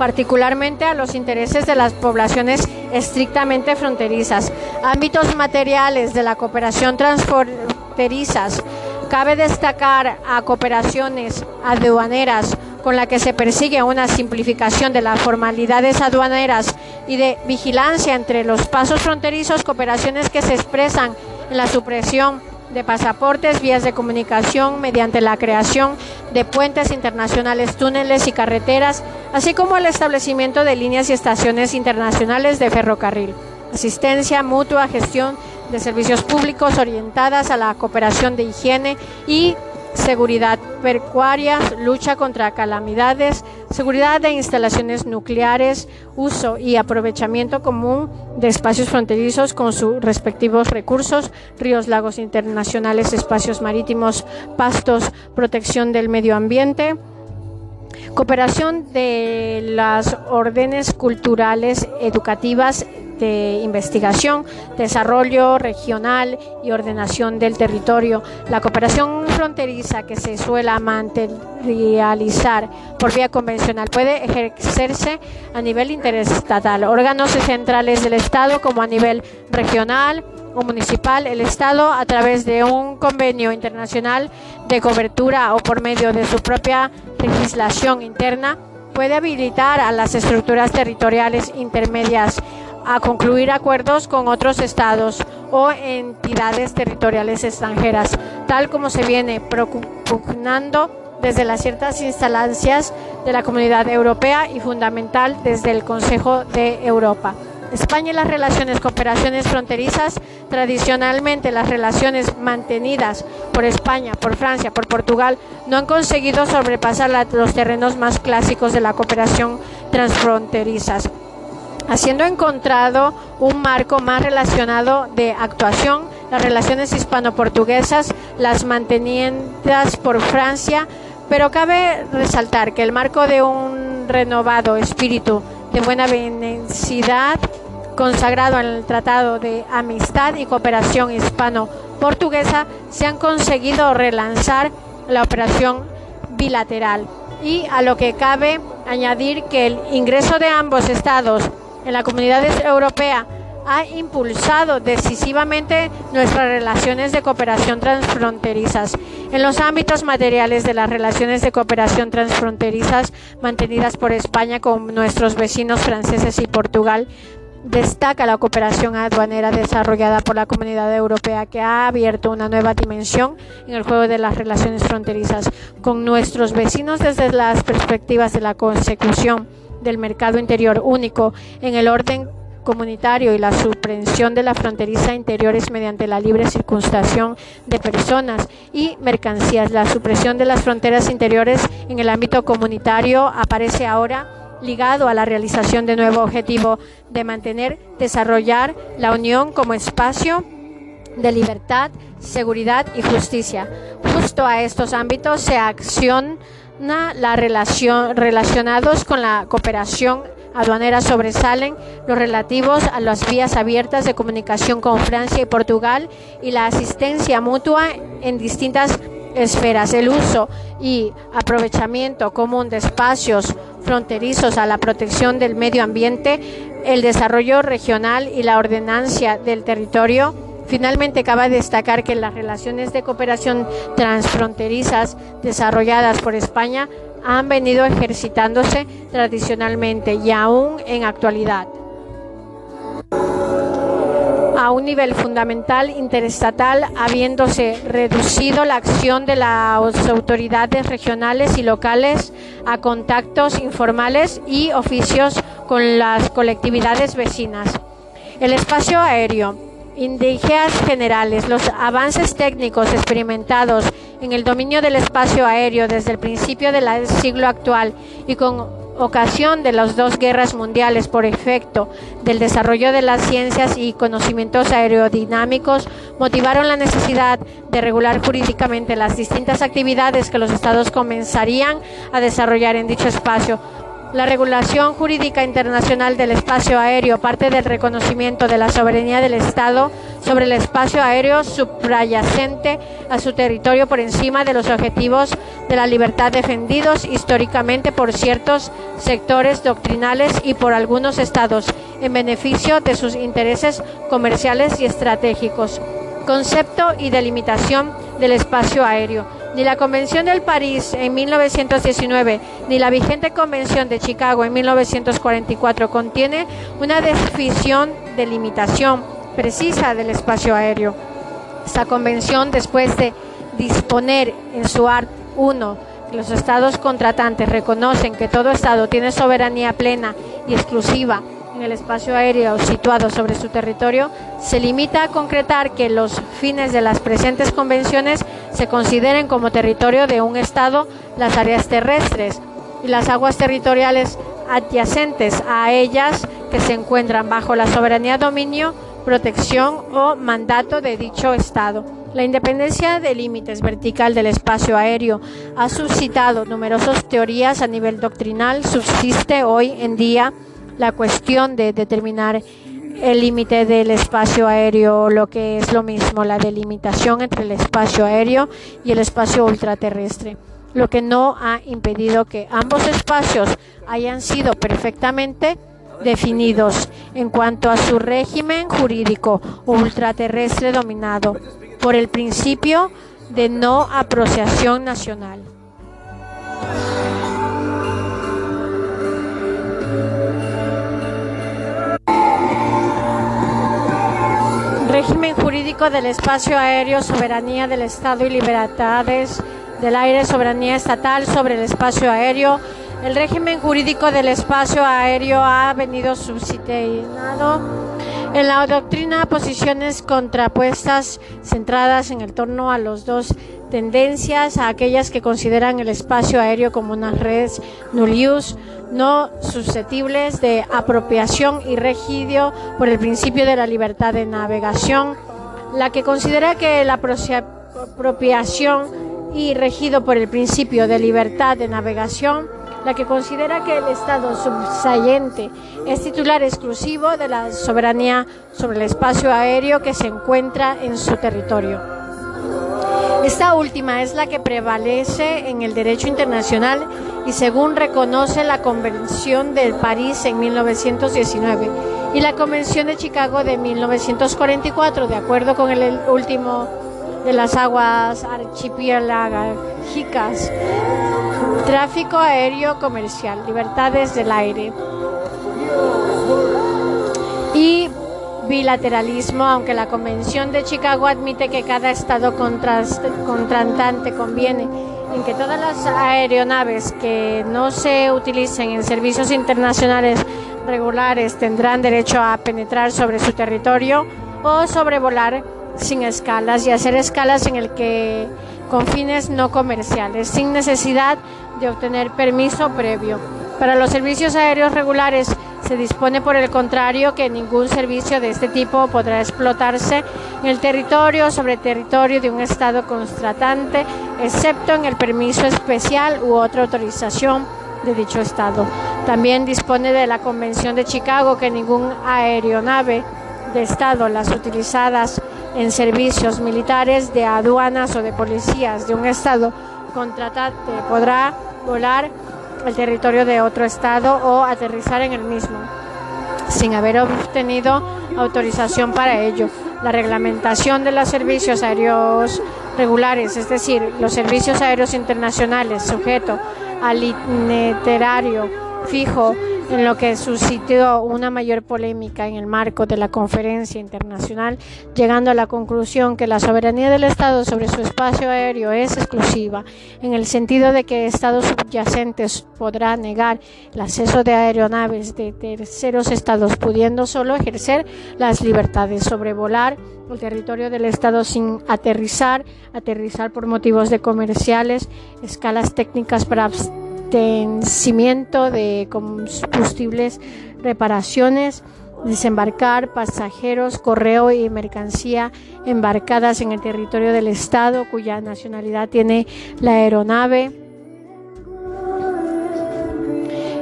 particularmente a los intereses de las poblaciones estrictamente fronterizas. Ámbitos materiales de la cooperación transfronterizas. Cabe destacar a cooperaciones aduaneras con la que se persigue una simplificación de las formalidades aduaneras y de vigilancia entre los pasos fronterizos, cooperaciones que se expresan en la supresión de pasaportes, vías de comunicación mediante la creación de puentes internacionales, túneles y carreteras, así como el establecimiento de líneas y estaciones internacionales de ferrocarril. Asistencia mutua, gestión de servicios públicos orientadas a la cooperación de higiene y seguridad pecuaria, lucha contra calamidades, seguridad de instalaciones nucleares, uso y aprovechamiento común de espacios fronterizos con sus respectivos recursos, ríos, lagos internacionales, espacios marítimos, pastos, protección del medio ambiente, cooperación de las órdenes culturales, educativas, de investigación, desarrollo regional y ordenación del territorio. La cooperación fronteriza que se suele materializar por vía convencional puede ejercerse a nivel interestatal, órganos centrales del Estado como a nivel regional o municipal, el Estado a través de un convenio internacional de cobertura o por medio de su propia legislación interna puede habilitar a las estructuras territoriales intermedias a concluir acuerdos con otros estados o entidades territoriales extranjeras, tal como se viene propugnando desde las ciertas instancias de la Comunidad Europea y fundamental desde el Consejo de Europa. España y las relaciones cooperaciones fronterizas, tradicionalmente las relaciones mantenidas por España, por Francia, por Portugal, no han conseguido sobrepasar los terrenos más clásicos de la cooperación transfronterizas haciendo encontrado un marco más relacionado de actuación, las relaciones hispano-portuguesas, las mantenidas por Francia, pero cabe resaltar que el marco de un renovado espíritu de buena benecidad consagrado en el Tratado de Amistad y Cooperación Hispano-Portuguesa se han conseguido relanzar la operación bilateral. Y a lo que cabe añadir que el ingreso de ambos estados en la comunidad europea ha impulsado decisivamente nuestras relaciones de cooperación transfronterizas. En los ámbitos materiales de las relaciones de cooperación transfronterizas mantenidas por España con nuestros vecinos franceses y Portugal, destaca la cooperación aduanera desarrollada por la comunidad europea que ha abierto una nueva dimensión en el juego de las relaciones fronterizas con nuestros vecinos desde las perspectivas de la consecución del mercado interior único en el orden comunitario y la supresión de la fronteriza interiores mediante la libre circunstancia de personas y mercancías. La supresión de las fronteras interiores en el ámbito comunitario aparece ahora ligado a la realización de nuevo objetivo de mantener, desarrollar la Unión como espacio de libertad, seguridad y justicia. Justo a estos ámbitos se acciona la relación relacionados con la cooperación aduanera sobresalen los relativos a las vías abiertas de comunicación con Francia y Portugal y la asistencia mutua en distintas esferas, el uso y aprovechamiento común de espacios fronterizos a la protección del medio ambiente, el desarrollo regional y la ordenancia del territorio Finalmente, cabe destacar que las relaciones de cooperación transfronterizas desarrolladas por España han venido ejercitándose tradicionalmente y aún en actualidad a un nivel fundamental interestatal, habiéndose reducido la acción de las autoridades regionales y locales a contactos informales y oficios con las colectividades vecinas. El espacio aéreo indígenas generales, los avances técnicos experimentados en el dominio del espacio aéreo desde el principio del siglo actual y con ocasión de las dos guerras mundiales por efecto del desarrollo de las ciencias y conocimientos aerodinámicos motivaron la necesidad de regular jurídicamente las distintas actividades que los estados comenzarían a desarrollar en dicho espacio la regulación jurídica internacional del espacio aéreo parte del reconocimiento de la soberanía del Estado sobre el espacio aéreo subyacente a su territorio por encima de los objetivos de la libertad defendidos históricamente por ciertos sectores doctrinales y por algunos estados en beneficio de sus intereses comerciales y estratégicos. Concepto y delimitación del espacio aéreo Ni la Convención del París en 1919 ni la vigente Convención de Chicago en 1944 contiene una definición de limitación precisa del espacio aéreo. Esta convención, después de disponer en su art 1 que los estados contratantes reconocen que todo estado tiene soberanía plena y exclusiva el espacio aéreo situado sobre su territorio, se limita a concretar que los fines de las presentes convenciones se consideren como territorio de un estado las áreas terrestres y las aguas territoriales adyacentes a ellas que se encuentran bajo la soberanía, dominio, protección o mandato de dicho estado. La independencia de límites vertical del espacio aéreo ha suscitado numerosas teorías a nivel doctrinal. Subsiste hoy en día la cuestión de determinar el límite del espacio aéreo, lo que es lo mismo, la delimitación entre el espacio aéreo y el espacio ultraterrestre, lo que no ha impedido que ambos espacios hayan sido perfectamente definidos en cuanto a su régimen jurídico ultraterrestre dominado por el principio de no apreciación nacional. Régimen jurídico del espacio aéreo, soberanía del Estado y libertades del aire, soberanía estatal sobre el espacio aéreo. El régimen jurídico del espacio aéreo ha venido subsidiado en la doctrina, posiciones contrapuestas centradas en el torno a los dos tendencias, a aquellas que consideran el espacio aéreo como unas redes nullius no susceptibles de apropiación y regidio por el principio de la libertad de navegación, la que considera que la apropiación y regido por el principio de libertad de navegación la que considera que el Estado subsayente es titular exclusivo de la soberanía sobre el espacio aéreo que se encuentra en su territorio. Esta última es la que prevalece en el derecho internacional y según reconoce la Convención de París en 1919 y la Convención de Chicago de 1944, de acuerdo con el último de las aguas archipiélagicas Tráfico aéreo comercial, libertades del aire. Y bilateralismo, aunque la Convención de Chicago admite que cada Estado contratante conviene en que todas las aeronaves que no se utilicen en servicios internacionales regulares tendrán derecho a penetrar sobre su territorio o sobrevolar sin escalas y hacer escalas en el que con fines no comerciales, sin necesidad de obtener permiso previo. Para los servicios aéreos regulares se dispone por el contrario que ningún servicio de este tipo podrá explotarse en el territorio sobre territorio de un Estado contratante, excepto en el permiso especial u otra autorización de dicho Estado. También dispone de la Convención de Chicago que ningún aeronave de Estado, las utilizadas en servicios militares de aduanas o de policías de un Estado contratante podrá volar el territorio de otro Estado o aterrizar en el mismo, sin haber obtenido autorización para ello. La reglamentación de los servicios aéreos regulares, es decir, los servicios aéreos internacionales, sujeto al itinerario fijo en lo que suscitó una mayor polémica en el marco de la conferencia internacional, llegando a la conclusión que la soberanía del Estado sobre su espacio aéreo es exclusiva, en el sentido de que Estados subyacentes podrá negar el acceso de aeronaves de terceros estados, pudiendo solo ejercer las libertades, sobrevolar el territorio del Estado sin aterrizar, aterrizar por motivos de comerciales, escalas técnicas para de combustibles, reparaciones, desembarcar pasajeros, correo y mercancía embarcadas en el territorio del Estado cuya nacionalidad tiene la aeronave.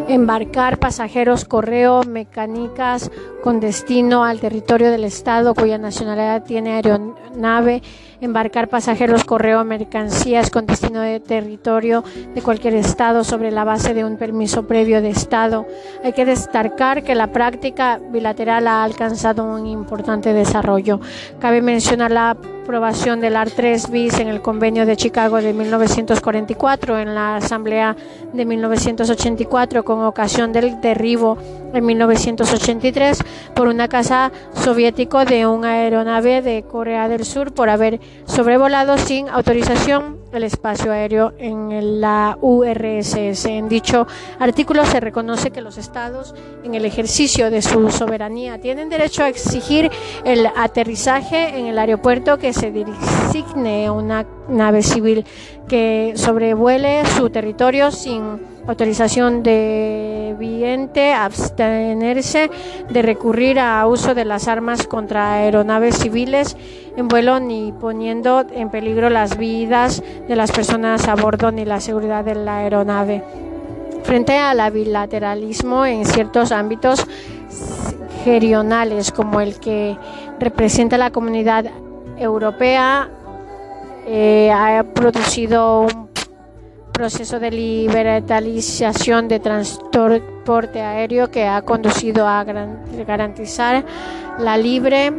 Embarcar pasajeros, correo, mecánicas con destino al territorio del Estado cuya nacionalidad tiene aeronave embarcar pasajeros, correo, mercancías con destino de territorio de cualquier estado sobre la base de un permiso previo de estado. Hay que destacar que la práctica bilateral ha alcanzado un importante desarrollo. Cabe mencionar la aprobación del AR 3 bis en el Convenio de Chicago de 1944 en la Asamblea de 1984 con ocasión del derribo en 1983 por una casa soviético de una aeronave de Corea del Sur por haber sobrevolado sin autorización el espacio aéreo en la URSS. En dicho artículo se reconoce que los estados en el ejercicio de su soberanía tienen derecho a exigir el aterrizaje en el aeropuerto que se designe una nave civil que sobrevuele su territorio sin autorización de viente, abstenerse de recurrir a uso de las armas contra aeronaves civiles en vuelo ni poniendo en peligro las vidas de las personas a bordo ni la seguridad de la aeronave. Frente al bilateralismo en ciertos ámbitos gerionales como el que representa la comunidad europea, eh, ha producido un proceso de liberalización de transporte aéreo que ha conducido a garantizar la libre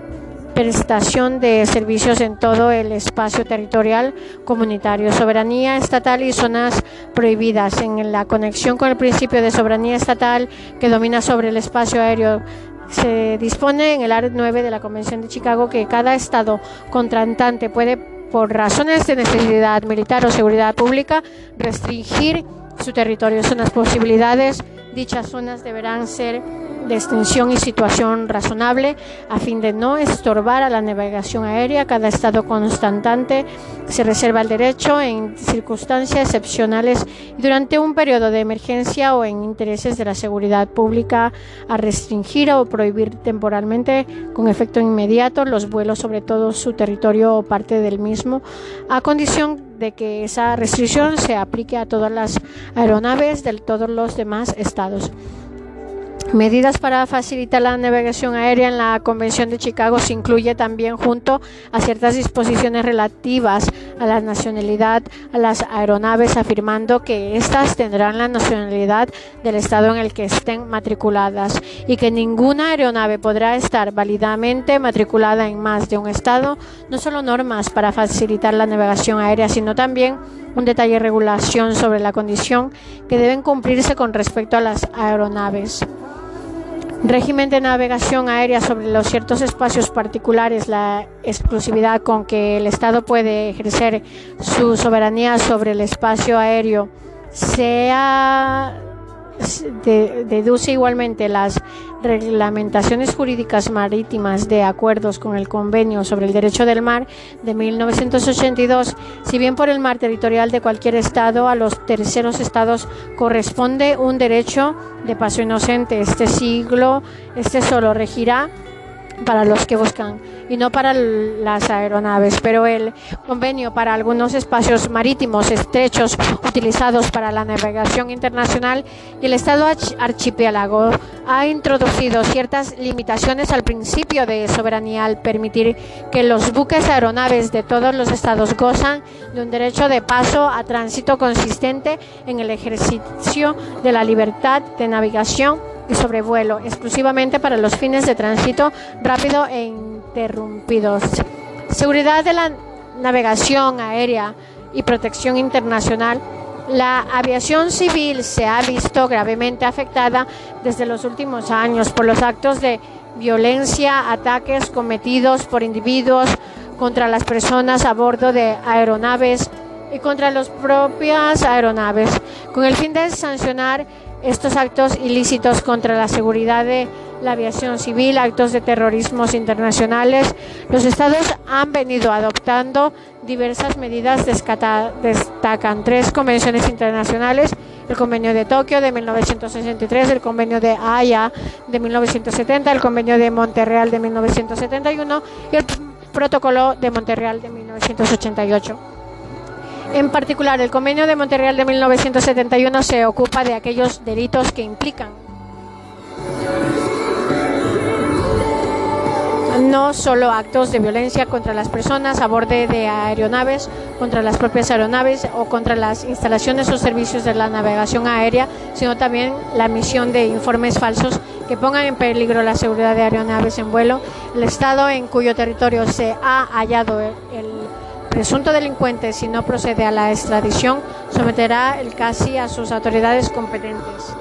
prestación de servicios en todo el espacio territorial comunitario, soberanía estatal y zonas prohibidas. En la conexión con el principio de soberanía estatal que domina sobre el espacio aéreo se dispone en el Art 9 de la Convención de Chicago que cada estado contratante puede por razones de necesidad militar o seguridad pública, restringir su territorio. Son las posibilidades. Dichas zonas deberán ser de extensión y situación razonable a fin de no estorbar a la navegación aérea. Cada estado constantante se reserva el derecho en circunstancias excepcionales y durante un periodo de emergencia o en intereses de la seguridad pública a restringir o prohibir temporalmente con efecto inmediato los vuelos sobre todo su territorio o parte del mismo a condición de que esa restricción se aplique a todas las aeronaves de todos los demás estados. Medidas para facilitar la navegación aérea en la Convención de Chicago se incluye también junto a ciertas disposiciones relativas a la nacionalidad a las aeronaves, afirmando que éstas tendrán la nacionalidad del estado en el que estén matriculadas y que ninguna aeronave podrá estar válidamente matriculada en más de un estado, no solo normas para facilitar la navegación aérea, sino también un detalle de regulación sobre la condición que deben cumplirse con respecto a las aeronaves régimen de navegación aérea sobre los ciertos espacios particulares, la exclusividad con que el Estado puede ejercer su soberanía sobre el espacio aéreo, sea deduce igualmente las reglamentaciones jurídicas marítimas de acuerdos con el Convenio sobre el Derecho del Mar de 1982, si bien por el mar territorial de cualquier Estado a los terceros Estados corresponde un derecho de paso inocente. Este siglo, este solo regirá para los que buscan y no para las aeronaves, pero el convenio para algunos espacios marítimos estrechos utilizados para la navegación internacional y el Estado archipiélago ha introducido ciertas limitaciones al principio de soberanía al permitir que los buques aeronaves de todos los estados gozan de un derecho de paso a tránsito consistente en el ejercicio de la libertad de navegación y sobrevuelo exclusivamente para los fines de tránsito rápido e interrumpidos. Seguridad de la navegación aérea y protección internacional. La aviación civil se ha visto gravemente afectada desde los últimos años por los actos de violencia, ataques cometidos por individuos contra las personas a bordo de aeronaves y contra las propias aeronaves, con el fin de sancionar estos actos ilícitos contra la seguridad de la aviación civil, actos de terrorismo internacionales, los estados han venido adoptando diversas medidas, destacan tres convenciones internacionales, el convenio de Tokio de 1963, el convenio de Haya de 1970, el convenio de Montreal de 1971 y el protocolo de Montreal de 1988. En particular, el Convenio de Montreal de 1971 se ocupa de aquellos delitos que implican no solo actos de violencia contra las personas a bordo de aeronaves, contra las propias aeronaves o contra las instalaciones o servicios de la navegación aérea, sino también la emisión de informes falsos que pongan en peligro la seguridad de aeronaves en vuelo. El Estado en cuyo territorio se ha hallado el, presunto delincuente, si no procede a la extradición, someterá el casi a sus autoridades competentes.